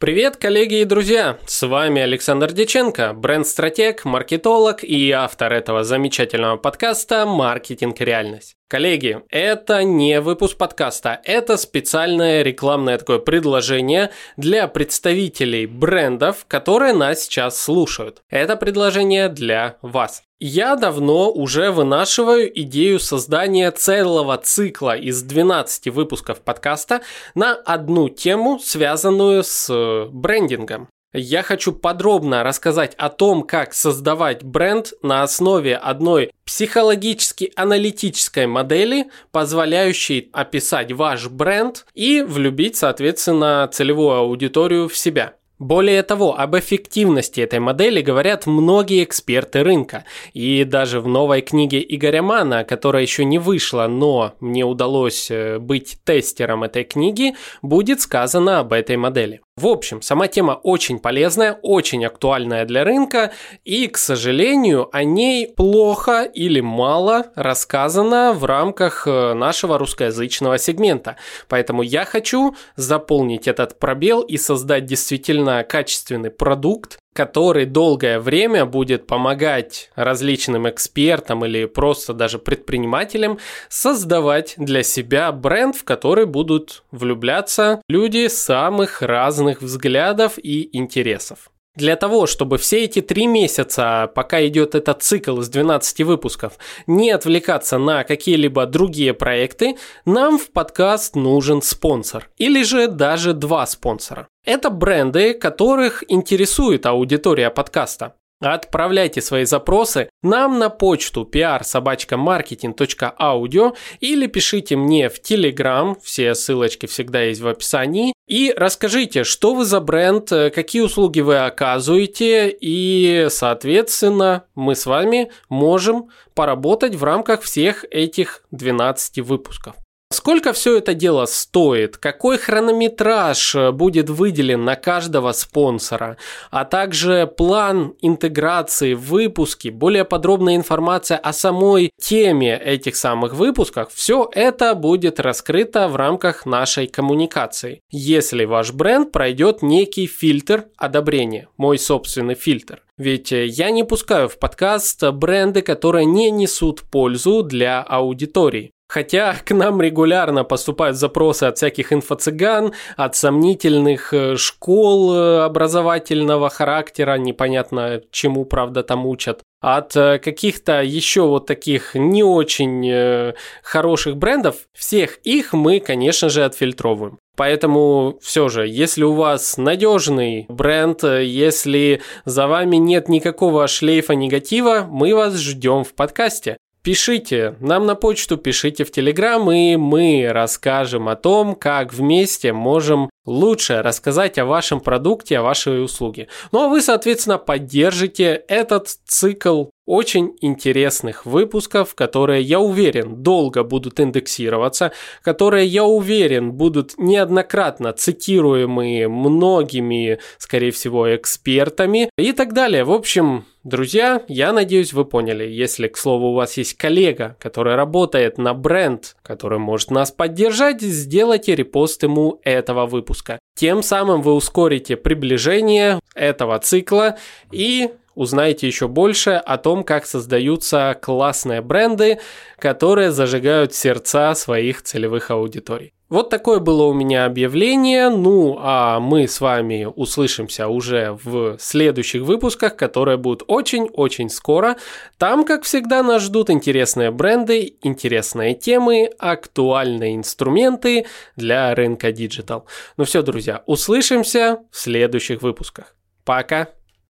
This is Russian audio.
Привет, коллеги и друзья! С вами Александр Деченко, бренд-стратег, маркетолог и автор этого замечательного подкаста «Маркетинг. Реальность». Коллеги, это не выпуск подкаста, это специальное рекламное такое предложение для представителей брендов, которые нас сейчас слушают. Это предложение для вас. Я давно уже вынашиваю идею создания целого цикла из 12 выпусков подкаста на одну тему, связанную с брендингом. Я хочу подробно рассказать о том, как создавать бренд на основе одной психологически-аналитической модели, позволяющей описать ваш бренд и влюбить, соответственно, целевую аудиторию в себя. Более того, об эффективности этой модели говорят многие эксперты рынка. И даже в новой книге Игоря Мана, которая еще не вышла, но мне удалось э, быть тестером этой книги, будет сказано об этой модели. В общем, сама тема очень полезная, очень актуальная для рынка, и, к сожалению, о ней плохо или мало рассказано в рамках э, нашего русскоязычного сегмента. Поэтому я хочу заполнить этот пробел и создать действительно качественный продукт, который долгое время будет помогать различным экспертам или просто даже предпринимателям создавать для себя бренд, в который будут влюбляться люди самых разных взглядов и интересов. Для того, чтобы все эти три месяца, пока идет этот цикл из 12 выпусков, не отвлекаться на какие-либо другие проекты, нам в подкаст нужен спонсор. Или же даже два спонсора. Это бренды, которых интересует аудитория подкаста. Отправляйте свои запросы нам на почту pr-marketing.audio или пишите мне в Telegram, все ссылочки всегда есть в описании, и расскажите, что вы за бренд, какие услуги вы оказываете, и, соответственно, мы с вами можем поработать в рамках всех этих 12 выпусков. Сколько все это дело стоит? Какой хронометраж э, будет выделен на каждого спонсора? А также план интеграции выпуски, более подробная информация о самой теме этих самых выпусков. Все это будет раскрыто в рамках нашей коммуникации. Если ваш бренд пройдет некий фильтр одобрения, мой собственный фильтр. Ведь э, я не пускаю в подкаст бренды, которые не несут пользу для аудитории. Хотя к нам регулярно поступают запросы от всяких инфо-цыган, от сомнительных э, школ э, образовательного характера, непонятно чему, правда, там учат, от э, каких-то еще вот таких не очень хороших брендов, всех их мы, конечно же, отфильтровываем. Поэтому все же, если у вас надежный бренд, если за вами нет никакого шлейфа негатива, мы вас ждем в подкасте. Пишите нам на почту, пишите в Телеграм, и мы расскажем о том, как вместе можем лучше рассказать о вашем продукте, о вашей услуге. Ну а вы, соответственно, поддержите этот цикл очень интересных выпусков, которые, я уверен, долго будут индексироваться, которые, я уверен, будут неоднократно цитируемы многими, скорее всего, экспертами и так далее. В общем, Друзья, я надеюсь, вы поняли. Если, к слову, у вас есть коллега, который работает на бренд, который может нас поддержать, сделайте репост ему этого выпуска. Тем самым вы ускорите приближение этого цикла и узнаете еще больше о том, как создаются классные бренды, которые зажигают сердца своих целевых аудиторий. Вот такое было у меня объявление. Ну, а мы с вами услышимся уже в следующих выпусках, которые будут очень-очень скоро. Там, как всегда, нас ждут интересные бренды, интересные темы, актуальные инструменты для рынка digital. Ну все, друзья, услышимся в следующих выпусках. Пока!